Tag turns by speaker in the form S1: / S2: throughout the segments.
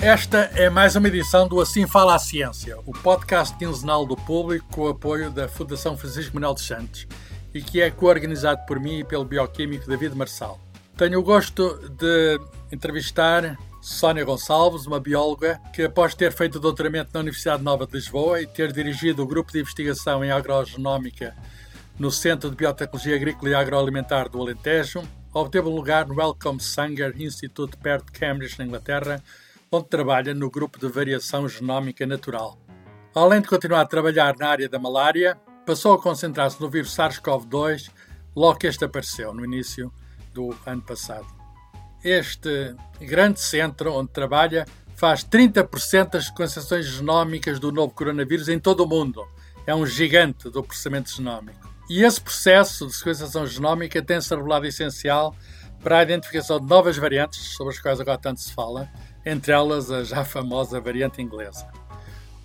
S1: Esta é mais uma edição do Assim Fala a Ciência, o podcast quinzenal do público com o apoio da Fundação Francisco Manuel dos Santos e que é coorganizado por mim e pelo bioquímico David Marçal. Tenho o gosto de entrevistar Sónia Gonçalves, uma bióloga que, após ter feito doutoramento na Universidade Nova de Lisboa e ter dirigido o grupo de investigação em agrogenómica no Centro de Biotecnologia Agrícola e Agroalimentar do Alentejo, obteve um lugar no Wellcome Sanger Institute perto de Cambridge, na Inglaterra, onde trabalha no grupo de variação genómica natural. Além de continuar a trabalhar na área da malária, passou a concentrar-se no vírus SARS-CoV-2 logo que este apareceu, no início do ano passado. Este grande centro onde trabalha faz 30% das sequenciações genómicas do novo coronavírus em todo o mundo. É um gigante do processamento genómico. E esse processo de sequenciação genómica tem-se revelado essencial para a identificação de novas variantes, sobre as quais agora tanto se fala, entre elas a já famosa variante inglesa.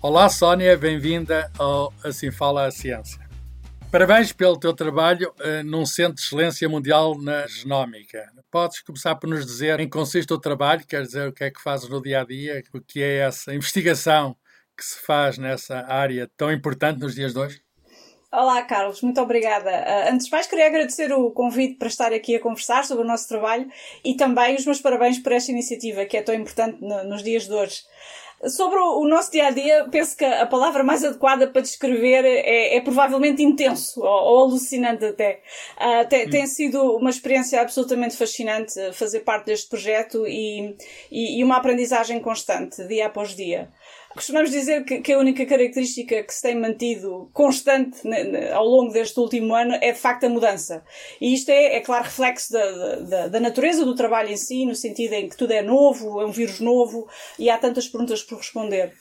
S1: Olá, Sónia, bem-vinda ao Assim Fala a Ciência. Parabéns pelo teu trabalho uh, num Centro de Excelência Mundial na Genómica. Podes começar por nos dizer em que consiste o trabalho, quer dizer, o que é que fazes no dia a dia, o que é essa investigação que se faz nessa área tão importante nos dias de hoje?
S2: Olá, Carlos, muito obrigada. Uh, antes de mais, queria agradecer o convite para estar aqui a conversar sobre o nosso trabalho e também os meus parabéns por esta iniciativa que é tão importante no, nos dias de hoje. Sobre o, nosso dia a dia, penso que a palavra mais adequada para descrever é, é provavelmente intenso ou, ou alucinante até. Uh, tem, hum. tem, sido uma experiência absolutamente fascinante fazer parte deste projeto e, e, e uma aprendizagem constante, dia após dia. Costumamos dizer que, que, a única característica que se tem mantido constante ao longo deste último ano é de facto a mudança. E isto é, é claro, reflexo da, da, da, natureza do trabalho em si, no sentido em que tudo é novo, é um vírus novo e há tantas perguntas por responder.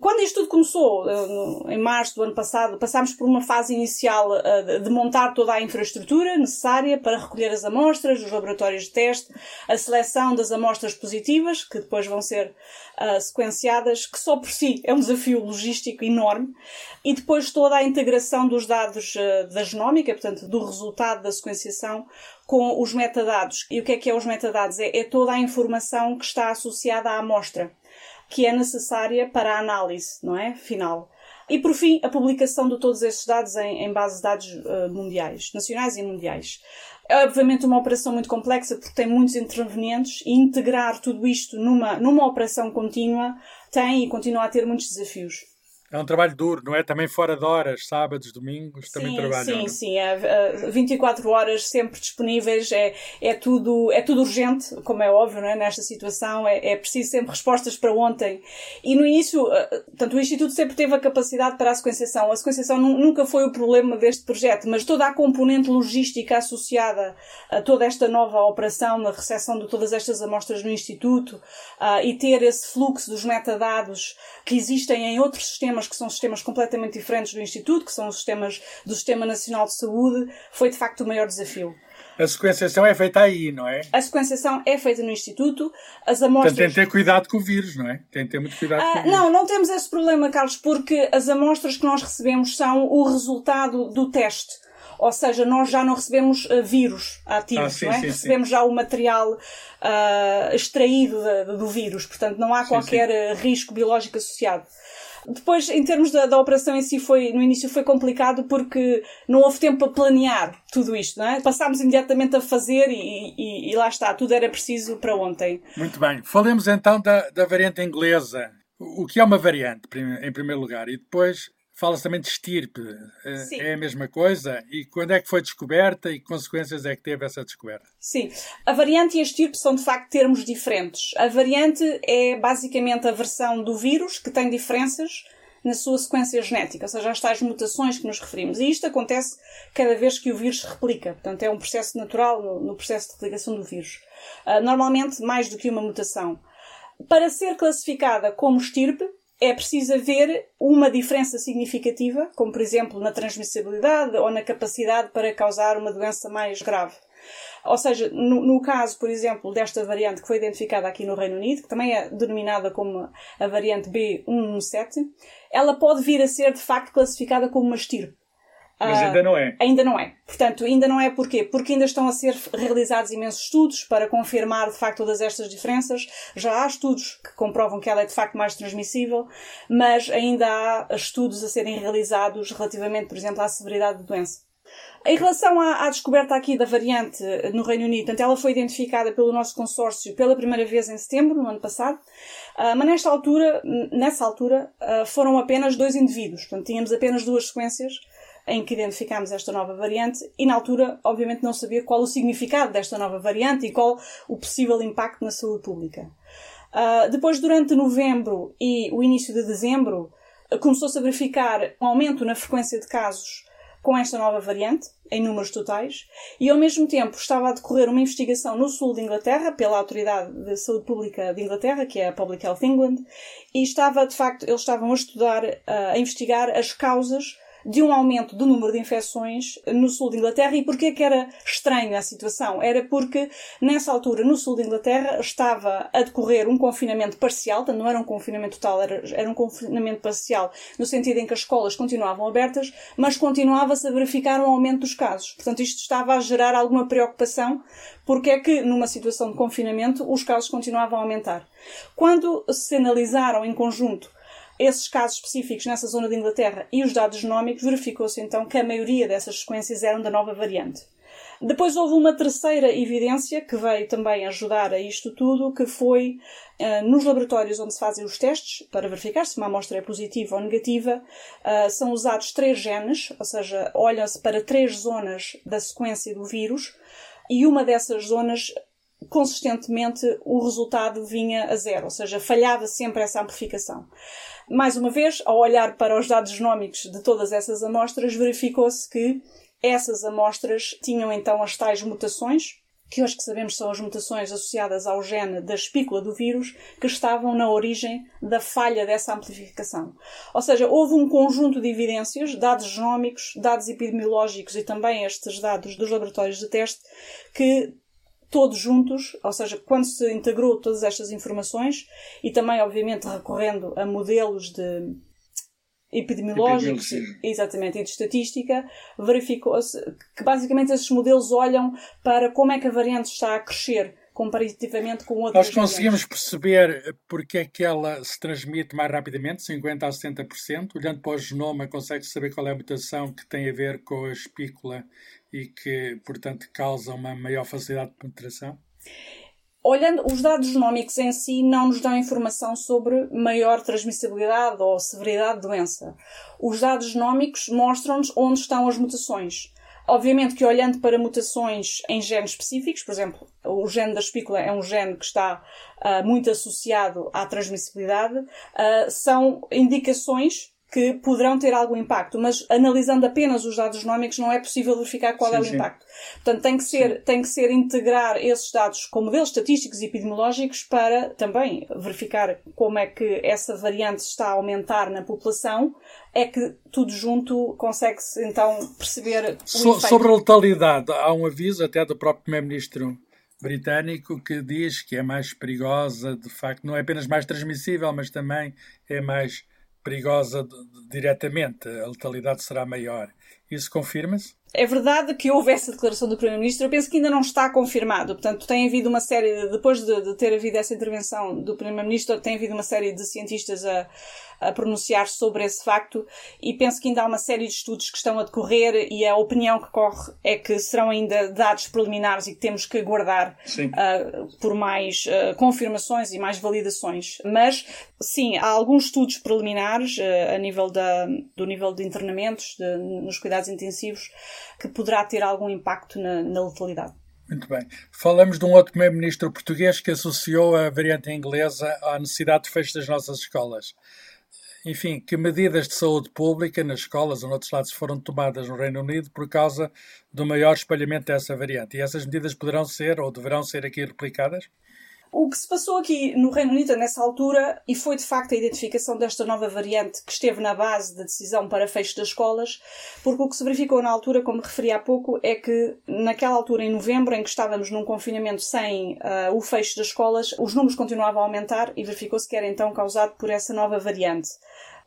S2: Quando isto tudo começou, eh, em março do ano passado, passámos por uma fase inicial eh, de montar toda a infraestrutura necessária para recolher as amostras dos laboratórios de teste, a seleção das amostras positivas, que depois vão ser uh, sequenciadas, que só por si é um desafio logístico enorme, e depois toda a integração dos dados da genómica, portanto, do resultado da sequenciação, com os metadados. E o que é que é os metadados? É, é toda a informação que está associada à amostra que é necessária para a análise, não é? Final. E por fim, a publicação de todos estes dados em, em bases de dados uh, mundiais, nacionais e mundiais. É obviamente uma operação muito complexa porque tem muitos intervenientes e integrar tudo isto numa, numa operação contínua tem e continua a ter muitos desafios.
S1: É um trabalho duro, não é? Também fora de horas, sábados, domingos,
S2: sim,
S1: também trabalham.
S2: Sim, não? sim, é, 24 horas sempre disponíveis, é, é, tudo, é tudo urgente, como é óbvio, não é? Nesta situação, é, é preciso sempre respostas para ontem. E no início, tanto o Instituto sempre teve a capacidade para a sequenciação. A sequenciação nunca foi o problema deste projeto, mas toda a componente logística associada a toda esta nova operação, na recepção de todas estas amostras no Instituto, uh, e ter esse fluxo dos metadados que existem em outros sistemas sistemas que são sistemas completamente diferentes do Instituto, que são os sistemas do Sistema Nacional de Saúde, foi de facto o maior desafio.
S1: A sequenciação é feita aí, não é?
S2: A sequenciação é feita no Instituto. As amostras.
S1: Portanto, tem que ter cuidado com o vírus, não é? Tem que ter muito cuidado ah, com o vírus.
S2: Não, não temos esse problema, Carlos, porque as amostras que nós recebemos são o resultado do teste. Ou seja, nós já não recebemos uh, vírus ativos, ah, sim, não é? Sim, recebemos sim. já o material uh, extraído de, do vírus. Portanto, não há qualquer risco biológico associado. Depois, em termos da, da operação em si, foi, no início foi complicado porque não houve tempo para planear tudo isto, não é? Passámos imediatamente a fazer e, e, e lá está, tudo era preciso para ontem.
S1: Muito bem. Falemos então da, da variante inglesa. O que é uma variante, em primeiro lugar, e depois Fala-se também de estirpe. Eh, Sim. É a mesma coisa? E quando é que foi descoberta e que consequências é que teve essa descoberta?
S2: Sim. A variante e a estirpe são de facto termos diferentes. A variante é basicamente a versão do vírus que tem diferenças na sua sequência genética, ou seja, as tais mutações que nos referimos. E isto acontece cada vez que o vírus se replica. Portanto, é um processo natural no, no processo de replicação do vírus. Uh, normalmente, mais do que uma mutação. Para ser classificada como estirpe, é preciso haver uma diferença significativa, como por exemplo na transmissibilidade ou na capacidade para causar uma doença mais grave. Ou seja, no, no, caso, por exemplo, desta variante que foi identificada aqui no Reino Unido, que também é denominada como a variante B117, ela pode vir a ser de facto classificada como uma estirpe.
S1: Mas uh, ainda não é.
S2: Ainda não é. Portanto, ainda não é porquê? Porque ainda estão a ser realizados imensos estudos para confirmar de facto todas estas diferenças. Já há estudos que comprovam que ela é de facto mais transmissível, mas ainda há estudos a serem realizados relativamente, por exemplo, à severidade da doença. Em relação à, à, descoberta aqui da variante no Reino Unido, portanto, ela foi identificada pelo nosso consórcio pela primeira vez em setembro, no ano passado, uh, mas nesta altura, nessa altura, uh, foram apenas dois indivíduos. Portanto, tínhamos apenas duas sequências em que identificámos esta nova variante e na altura, obviamente, não sabia qual o significado desta nova variante e qual o possível impacto na saúde pública. Uh, depois, durante novembro e o início de dezembro, começou-se a verificar um aumento na frequência de casos com esta nova variante, em números totais, e ao mesmo tempo estava a decorrer uma investigação no sul de Inglaterra, pela Autoridade de Saúde Pública de Inglaterra, que é a Public Health England, e estava, de facto, eles estavam a estudar, a investigar as causas de um aumento do número de infecções no sul de Inglaterra. E porquê que era estranha a situação? Era porque, nessa altura, no sul de Inglaterra, estava a decorrer um confinamento parcial, portanto, não era um confinamento total, era, era um confinamento parcial, no sentido em que as escolas continuavam abertas, mas continuava-se a verificar um aumento dos casos. Portanto, isto estava a gerar alguma preocupação, porque é que, numa situação de confinamento, os casos continuavam a aumentar. Quando se analisaram em conjunto esses casos específicos nessa zona de Inglaterra e os dados genómicos, verificou-se então que a maioria dessas sequências eram da nova variante. Depois houve uma terceira evidência que veio também ajudar a isto tudo, que foi uh, nos laboratórios onde se fazem os testes para verificar se uma amostra é positiva ou negativa, uh, são usados três genes, ou seja, olham-se para três zonas da sequência do vírus e uma dessas zonas consistentemente o resultado vinha a zero, ou seja, falhava sempre essa amplificação. Mais uma vez, ao olhar para os dados genómicos de todas essas amostras, verificou-se que essas amostras tinham então as tais mutações, que hoje que sabemos são as mutações associadas ao gene da espícula do vírus, que estavam na origem da falha dessa amplificação. Ou seja, houve um conjunto de evidências, dados genómicos, dados epidemiológicos e também estes dados dos laboratórios de teste, que todos juntos, ou seja, quando se integrou todas estas informações e também, obviamente, recorrendo a modelos de epidemiológicos, exatamente, e de estatística, verificou-se que basicamente esses modelos olham para como é que a variante está a crescer comparativamente com outras
S1: Nós conseguimos variantes. perceber porque é que ela se transmite mais rapidamente, 50% a 70%. Olhando para o genoma, consegue saber qual é a mutação que tem a ver com a espícula e que, portanto, causa uma maior facilidade de penetração?
S2: Olhando, os dados genómicos em si não nos dão informação sobre maior transmissibilidade ou severidade de doença. Os dados genómicos mostram-nos onde estão as mutações. Obviamente que olhando para mutações em genes específicos, por exemplo, o gene da espícula é um gene que está uh, muito associado à transmissibilidade, uh, são indicações que poderão ter algum impacto, mas analisando apenas os dados genómicos não é possível verificar qual sim, é o sim. impacto. Portanto, tem que ser, tem que ser integrar esses dados com modelos estatísticos e epidemiológicos para também verificar como é que essa variante está a aumentar na população, é que tudo junto consegue-se então perceber o so, efeito.
S1: Sobre a letalidade, há um aviso até do próprio Primeiro-Ministro britânico que diz que é mais perigosa, de facto, não é apenas mais transmissível, mas também é mais perigosa diretamente, a letalidade será maior. Isso confirma-se?
S2: É verdade que houve essa declaração do Primeiro-Ministro, eu penso que ainda não está confirmado. Portanto, tem havido uma série, depois de, de ter havido essa intervenção do Primeiro-Ministro, tem havido uma série de cientistas a, a pronunciar sobre esse facto e penso que ainda há uma série de estudos que estão a decorrer e a opinião que corre é que serão ainda dados preliminares e que temos que aguardar uh, por mais uh, confirmações e mais validações. Mas, sim, há alguns estudos preliminares uh, a nível da, do nível de internamentos de, nos cuidados intensivos que poderá ter algum impacto na, na letalidade.
S1: Muito bem. Falamos de um outro primeiro-ministro português que associou a variante inglesa à necessidade de fecho das nossas escolas enfim, que medidas de saúde pública nas escolas ou noutros lados foram tomadas no Reino Unido por causa do maior espalhamento dessa variante. E essas medidas poderão ser ou deverão ser aqui replicadas?
S2: O que se passou aqui no Reino Unido nessa altura, e foi de facto a identificação desta nova variante que esteve na base da decisão para fecho das escolas, porque o que se verificou na altura, como referi há pouco, é que naquela altura, em novembro, em que estávamos num confinamento sem uh, o fecho das escolas, os números continuavam a aumentar e verificou-se que era então causado por essa nova variante.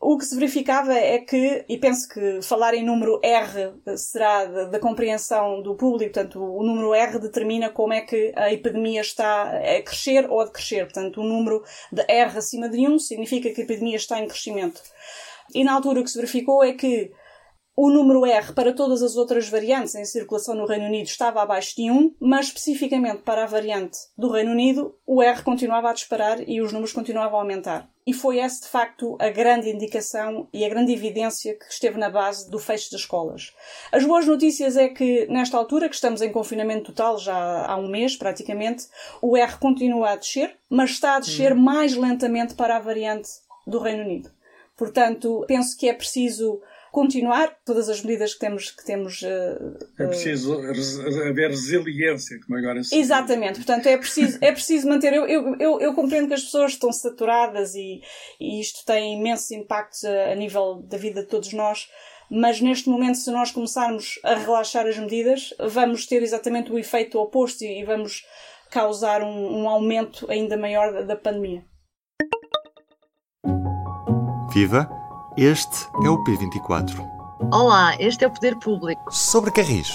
S2: O que se verificava é que, e penso que falar em número R será da, compreensão do público, portanto, o número R determina como é que a epidemia está a crescer ou a decrescer. Portanto, o número de R acima de 1 significa que a epidemia está em crescimento. E na altura o que se verificou é que o número R para todas as outras variantes em circulação no Reino Unido estava abaixo de 1, mas especificamente para a variante do Reino Unido, o R continuava a disparar e os números continuavam a aumentar. E foi essa, de facto, a grande indicação e a grande evidência que esteve na base do fecho das escolas. As boas notícias é que, nesta altura, que estamos em confinamento total já há um mês, praticamente, o R continua a descer, mas está a descer hum. mais lentamente para a variante do Reino Unido. Portanto, penso que é preciso continuar todas as medidas que temos. Que temos uh,
S1: é preciso haver resiliência, como agora se
S2: Exatamente, portanto é preciso, é preciso manter. Eu, eu, eu, eu compreendo que as pessoas estão saturadas e, e isto tem imensos impactos a, a nível da vida de todos nós mas neste momento, se nós começarmos a relaxar as medidas, vamos ter exatamente o efeito oposto e vamos causar um, um aumento ainda maior da, da pandemia.
S3: Viva! Este é o P24.
S4: Olá, este é o Poder Público.
S3: Sobre Carris.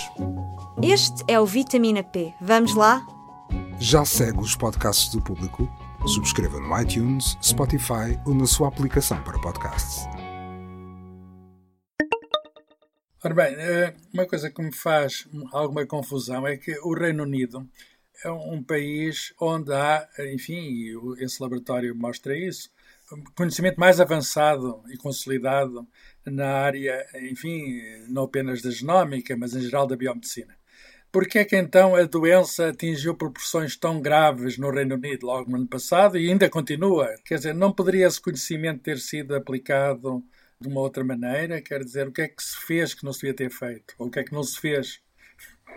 S5: Este é o Vitamina P. Vamos lá?
S6: Já segue os podcasts do Público? Subscreva no iTunes, Spotify ou na sua aplicação para podcasts.
S1: Ora bem, eh, uma coisa que me faz alguma confusão é que o Reino Unido é um país onde há, enfim, esse laboratório mostra isso, conhecimento mais avançado e consolidado na área, enfim, não apenas da genómica, mas em geral da biomedicina. Por que é que então a doença atingiu proporções tão graves no Reino Unido logo no ano passado e ainda continua? Quer dizer, não poderia esse conhecimento ter sido aplicado de uma outra maneira? Quer dizer, o que é que se fez que não se devia ter feito? Ou o que é que não se fez?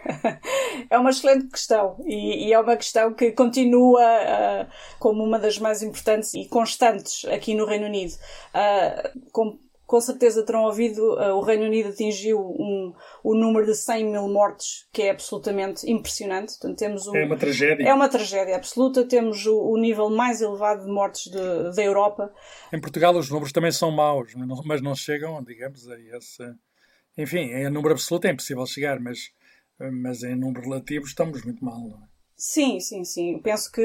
S2: é uma excelente questão e, e, é uma questão que continua uh, como uma das mais importantes e constantes aqui no Reino Unido. Uh, com, com certeza terão ouvido, uh, o Reino Unido atingiu um, o número de 100 mil mortes, que é absolutamente impressionante. Portanto, temos
S1: um, é uma tragédia.
S2: É uma tragédia absoluta. Temos o, o nível mais elevado de mortes da Europa.
S1: Em Portugal os números também são maus, mas não chegam, digamos, a esse... Enfim, em número absoluto é impossível chegar, mas mas em número relativo estamos muito mal, não é?
S2: Sim, sim, sim. Eu penso que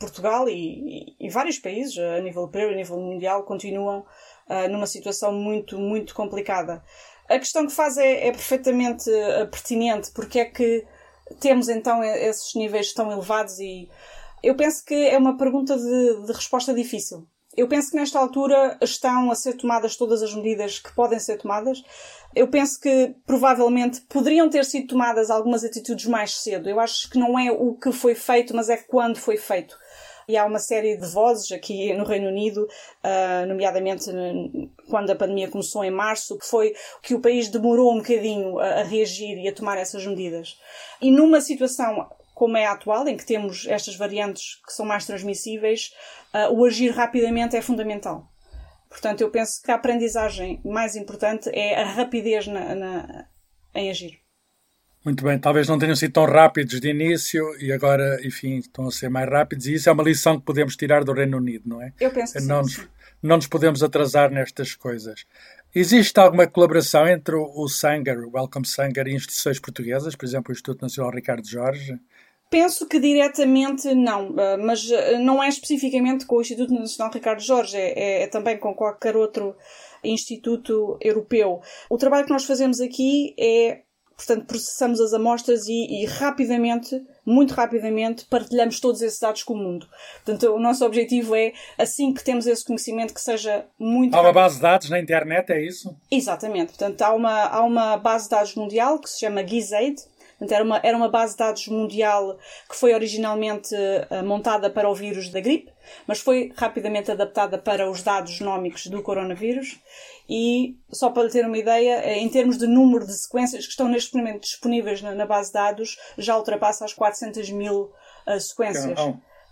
S2: Portugal e, e, vários países, a nível europeu e a nível mundial, continuam uh, numa situação muito, muito complicada. A questão que faz é, é perfeitamente pertinente, porque é que temos então esses níveis tão elevados e eu penso que é uma pergunta de, de resposta difícil. Eu penso que nesta altura estão a ser tomadas todas as medidas que podem ser tomadas. Eu penso que provavelmente poderiam ter sido tomadas algumas atitudes mais cedo. Eu acho que não é o que foi feito, mas é quando foi feito. E há uma série de vozes aqui no Reino Unido, uh, nomeadamente quando a pandemia começou em março, que foi que o país demorou um bocadinho a reagir e a tomar essas medidas. E numa situação como é a atual, em que temos estas variantes que são mais transmissíveis, uh, o agir rapidamente é fundamental. Portanto, eu penso que a aprendizagem mais importante é a rapidez na, na, em agir.
S1: Muito bem, talvez não tenham sido tão rápidos de início e agora, enfim, estão a ser mais rápidos e isso é uma lição que podemos tirar do Reino Unido, não é?
S2: Eu penso que
S1: não
S2: sim,
S1: nos, sim. Não nos podemos atrasar nestas coisas. Existe alguma colaboração entre o Sanger, o Welcome Sanger e instituições portuguesas, por exemplo, o Instituto Nacional Ricardo Jorge?
S2: Penso que diretamente não, eh, mas eh, não é especificamente com o Instituto Nacional Ricardo Jorge, é, é, é, também com qualquer outro instituto europeu. O trabalho que nós fazemos aqui é, portanto, processamos as amostras e, e rapidamente, muito rapidamente, partilhamos todos esses dados com o mundo. Portanto, o nosso objetivo é, assim que temos esse conhecimento, que seja muito.
S1: Há uma base de dados na internet, é isso?
S2: Exatamente. Portanto, há uma, há uma base de dados mundial que se chama GISAID Portanto, era uma, era uma base de dados mundial que foi originalmente uh, montada para o vírus da gripe, mas foi rapidamente adaptada para os dados genómicos do coronavírus. E, só para ter uma ideia, eh, em termos de número de sequências que estão neste momento disponíveis na, na base de dados, já ultrapassa as 400 mil uh, sequências.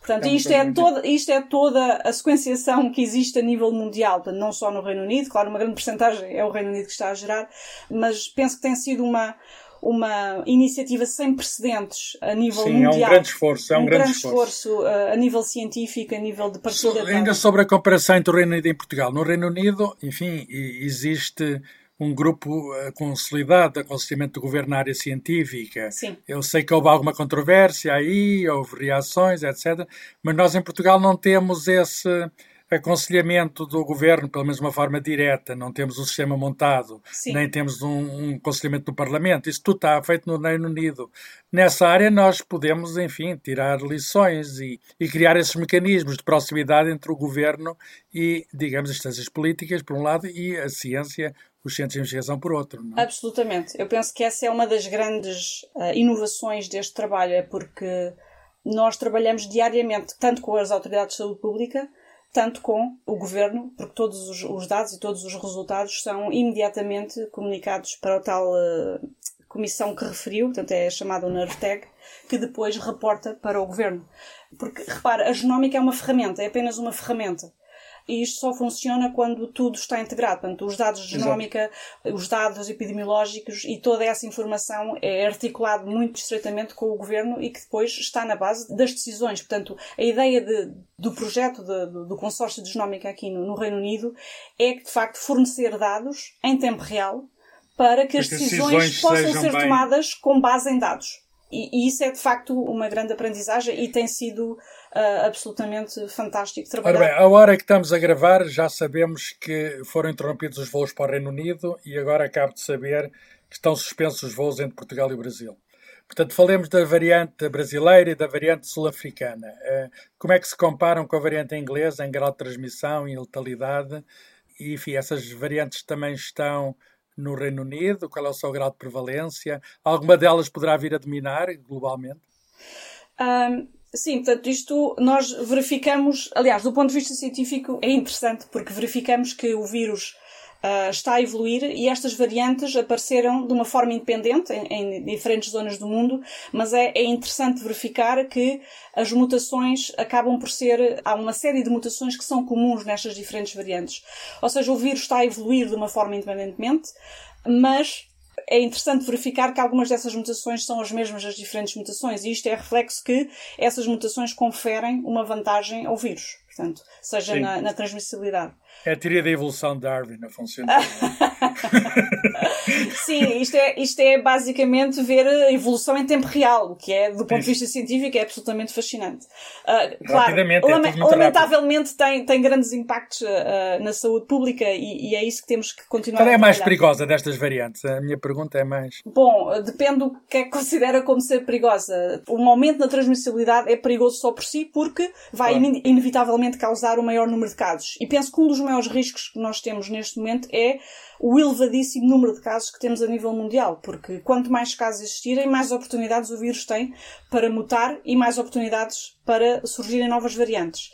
S2: Portanto, isto é, toda, isto é toda a sequenciação que existe a nível mundial, não só no Reino Unido, claro, uma grande porcentagem é o Reino Unido que está a gerar, mas penso que tem sido uma, uma iniciativa sem precedentes a nível
S1: Sim,
S2: mundial.
S1: é um grande esforço. É um,
S2: um
S1: grande,
S2: grande esforço, uh, a nível científico, a nível de partilha
S1: So, ainda sobre a comparação entre o Reino Unido e Portugal. No Reino Unido, enfim, existe um grupo eh, consolidado de aconselhamento do governo na área científica.
S2: Sim.
S1: Eu sei que houve alguma controvérsia aí, houve reações, etc. Mas nós em Portugal não temos esse aconselhamento do governo, pelo menos de uma forma direta, não temos o sistema montado,
S2: Sim.
S1: nem temos um, um aconselhamento do Parlamento. Isso tudo está feito no Reino Unido. Nessa área nós podemos, enfim, tirar lições e, e criar esses mecanismos de proximidade entre o governo e, digamos, as instâncias políticas, por um lado, e a ciência, os centros de investigação, por outro. Não? é?
S2: Absolutamente. Eu penso que essa é uma das grandes uh, inovações deste trabalho, é porque nós trabalhamos diariamente tanto com as autoridades de saúde pública, tanto com o governo, porque todos os, os dados e todos os resultados são imediatamente comunicados para o tal uh, comissão que referiu, portanto é chamada o NERVTAG, que depois reporta para o governo. Porque, repara, a genómica é uma ferramenta, é apenas uma ferramenta. E isto só funciona quando tudo está integrado. Portanto, os dados de genómica, os dados epidemiológicos e toda essa informação é articulado muito estreitamente com o governo e que depois está na base das decisões. Portanto, a ideia de, do projeto de, do, consórcio de genómica aqui no, no Reino Unido é que, de facto, fornecer dados em tempo real para que as decisões,
S1: decisões
S2: possam ser
S1: bem-
S2: tomadas com base em dados. E, e isso é, de facto, uma grande aprendizagem e tem sido ah, absolutamente fantástico
S1: Ora
S2: trabalhar.
S1: bem, a hora que estamos a gravar, já sabemos que foram interrompidos os voos para o Reino Unido e agora acabo de saber que estão suspensos os voos entre Portugal e Brasil. Portanto, falemos da variante brasileira e da variante sul-africana. Eh, Como é que se comparam com a variante inglesa em grau de transmissão e letalidade? E, enfim, essas variantes também estão no Reino Unido? Qual é o seu grau de prevalência? Alguma delas poderá vir a dominar globalmente?
S2: Ahm, sim, portanto, isto nós verificamos, aliás, do ponto de vista científico é interessante porque verificamos que o vírus ah, está a evoluir e estas variantes apareceram de uma forma independente em, em diferentes zonas do mundo, mas é, é interessante verificar que as mutações acabam por ser. Há uma série de mutações que são comuns nestas diferentes variantes. Ou seja, o vírus está a evoluir de uma forma independentemente, mas é interessante verificar que algumas dessas mutações são as mesmas das diferentes mutações, e isto é reflexo que essas mutações conferem uma vantagem ao vírus, portanto, seja na, na transmissibilidade.
S1: É a teoria da evolução de Darwin a funcionar.
S2: Sim, isto é, isto é basicamente ver a evolução em tempo real, o que é, do ponto de vista científico, é absolutamente fascinante. Ah, claro,
S1: é
S2: lamentavelmente tem, tem grandes impactos ah, na saúde pública e, e é isso que temos que continuar
S1: Qual é
S2: a
S1: mais perigosa destas variantes? A minha pergunta é mais.
S2: Bom, depende do que é que considera como ser perigosa. Um aumento na transmissibilidade é perigoso só por si porque vai
S1: Claro.
S2: ine- inevitavelmente causar um maior número de casos. E penso que um dos maiores riscos que nós temos neste momento é o elevadíssimo número de casos que temos a nível mundial, porque quanto mais casos existirem, mais oportunidades o vírus tem para mutar e mais oportunidades para surgirem novas variantes.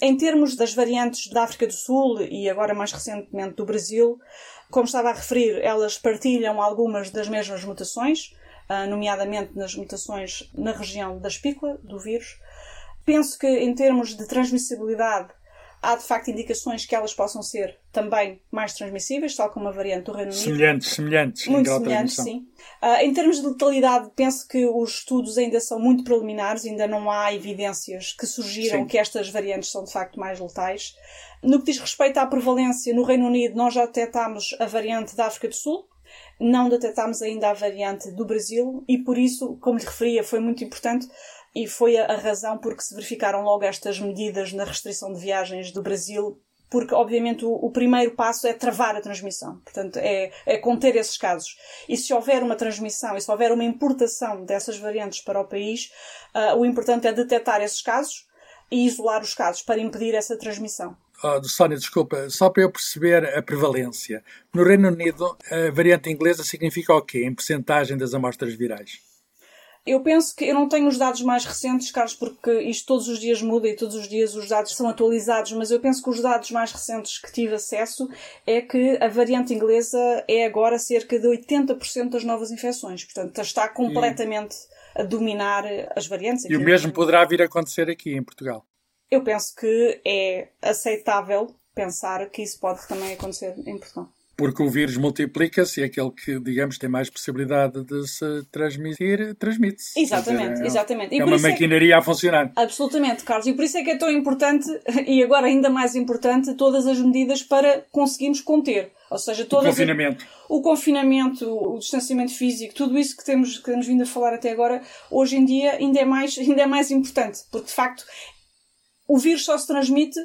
S2: Em termos das variantes da África do Sul e agora mais recentemente do Brasil, como estava a referir, elas partilham algumas das mesmas mutações, ah, nomeadamente nas mutações na região da espícula do vírus. Penso que em termos de transmissibilidade há de facto indicações que elas possam ser também mais transmissíveis, tal como a variante do Reino Unido.
S1: Semelhantes, semelhantes. em
S2: Muito semelhantes, sim. Ah, em termos de letalidade, penso que os estudos ainda são muito preliminares, ainda não há evidências que surgiram
S1: Sim.
S2: que estas variantes são de facto mais letais. No que diz respeito à prevalência, no Reino Unido nós já detectámos a variante da África do Sul, não detectámos ainda a variante do Brasil e por isso, como lhe referia, foi muito importante e foi a, a razão por que se verificaram logo estas medidas na restrição de viagens do Brasil porque obviamente o, o primeiro passo é travar a transmissão, portanto é, é conter esses casos. E se houver uma transmissão e se houver uma importação dessas variantes para o país, ah, o importante é detectar esses casos e isolar os casos para impedir essa transmissão.
S1: Oh, Sónia, desculpa, só para eu perceber a prevalência. No Reino Unido, a variante inglesa significa o quê em percentagem das amostras virais?
S2: Eu penso que eu não tenho os dados mais recentes, Carlos, porque isto todos os dias muda e todos os dias os dados são atualizados, mas eu penso que os dados mais recentes que tive acesso é que a variante inglesa é agora cerca de 80% das novas infecções. Portanto, está completamente a dominar as variantes.
S1: E o mesmo poderá vir a acontecer aqui em Portugal.
S2: Eu penso que é aceitável pensar que isso pode também acontecer em Portugal.
S1: Porque o vírus multiplica-se e aquele que, digamos, tem mais possibilidade de se transmitir, transmite-se.
S2: Exatamente,
S1: dizer, é,
S2: exatamente.
S1: é uma maquinaria é... a funcionar.
S2: Absolutamente, Carlos. E por isso é que é tão importante, e agora ainda mais importante, todas as medidas para conseguirmos conter. Ou seja, todas
S1: o confinamento.
S2: O, o confinamento, o distanciamento físico, tudo isso que temos, que temos vindo a falar até agora, hoje em dia ainda é mais, ainda é mais importante. Porque, de facto, o vírus só se transmite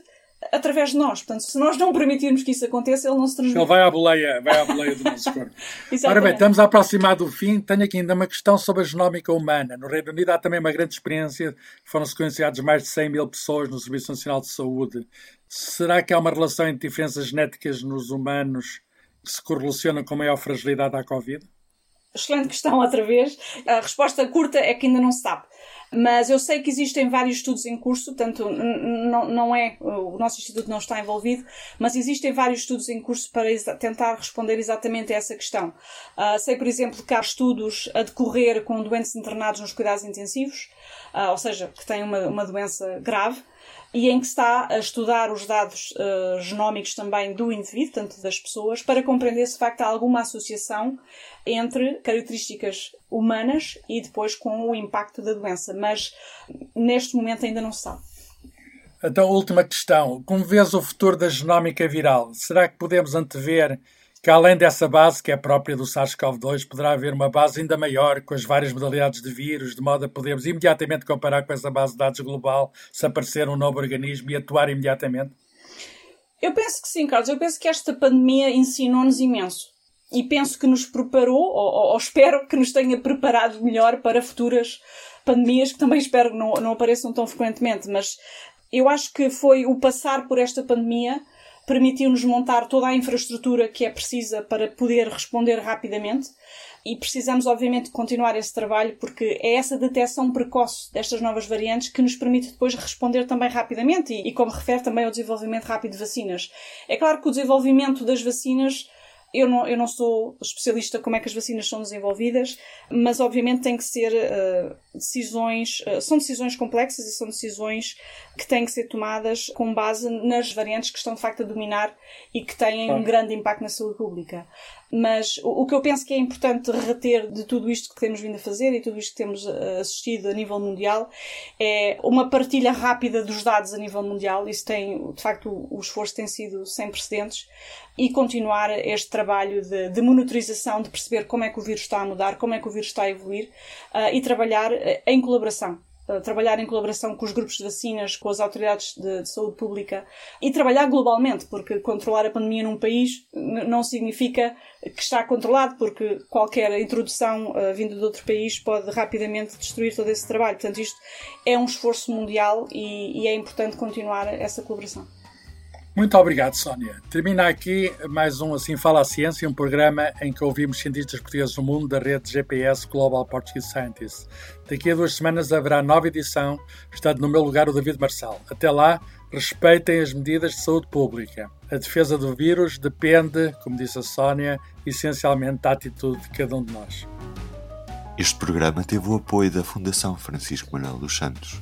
S2: através de nós. Portanto, se nós não permitirmos que isso aconteça, ele não se transmite.
S1: Ele vai à boleia, vai à boleia do nosso corpo. Ora bem, estamos a aproximar do fim. Tenho aqui ainda uma questão sobre a genómica humana. No Reino Unido há também uma grande experiência. Foram sequenciados mais de 100 mil pessoas no Serviço Nacional de Saúde. Será que há uma relação entre diferenças genéticas nos humanos que se correlaciona com maior fragilidade à Covid?
S2: Excelente questão outra vez. A resposta curta é que ainda não se sabe. Mas eu sei que existem vários estudos em curso, tanto não, não é, o nosso instituto não está envolvido, mas existem vários estudos em curso para tentar responder exatamente a essa questão. Uh, sei, por exemplo, que há estudos a decorrer com doentes internados nos cuidados intensivos, uh, ou seja, que têm uma, uma doença grave, e em que está a estudar os dados uh, genómicos também do indivíduo, tanto das pessoas, para compreender se de facto há alguma associação entre características humanas e depois com o impacto da doença. Mas neste momento ainda não se sabe.
S1: Então, última questão. Como vês o futuro da genómica viral? Será que podemos antever que além dessa base, que é própria do SARS-CoV-2, poderá haver uma base ainda maior com as várias modalidades de vírus, de modo a podermos imediatamente comparar com essa base de dados global se aparecer um novo organismo e atuar imediatamente?
S2: Eu penso que sim, Carlos. Eu penso que esta pandemia ensinou-nos imenso. E penso que nos preparou, ou, ou, espero que nos tenha preparado melhor para futuras pandemias, que também espero que não, não apareçam tão frequentemente. Mas eu acho que foi o passar por esta pandemia permitiu-nos montar toda a infraestrutura que é precisa para poder responder rapidamente. E precisamos, obviamente, continuar esse trabalho porque é essa detecção precoce destas novas variantes que nos permite depois responder também rapidamente e, e como refere também ao desenvolvimento rápido de vacinas. É claro que o desenvolvimento das vacinas eu não, eu não sou especialista como é que as vacinas são desenvolvidas, mas obviamente tem que ser uh, decisões, uh, são decisões complexas e são decisões que têm que ser tomadas com base nas variantes que estão de facto a dominar e que têm um grande impacto na saúde pública. Mas o, que eu penso que é importante reter de tudo isto que temos vindo a fazer e tudo isto que temos uh, assistido a nível mundial é uma partilha rápida dos dados a nível mundial. Isso tem, de facto, o, o esforço tem sido sem precedentes e continuar este trabalho de, de, monitorização, de perceber como é que o vírus está a mudar, como é que o vírus está a evoluir uh, e trabalhar uh, em colaboração trabalhar em colaboração com os grupos de vacinas, com as autoridades de, de, saúde pública e trabalhar globalmente, porque controlar a pandemia num país não significa que está controlado, porque qualquer introdução uh, vinda de outro país pode rapidamente destruir todo esse trabalho. Portanto, isto é um esforço mundial e, e é importante continuar essa colaboração.
S1: Muito obrigado, Sónia. Termina aqui mais um Assim Fala a Ciência, um programa em que ouvimos cientistas portugueses do mundo da rede GPS Global Portuguese Scientists. Daqui a duas semanas haverá nova edição, estando no meu lugar o David Marçal. Até lá, respeitem as medidas de saúde pública. A defesa do vírus depende, como disse a Sónia, essencialmente da atitude de cada um de nós.
S3: Este programa teve o apoio da Fundação Francisco Manuel dos Santos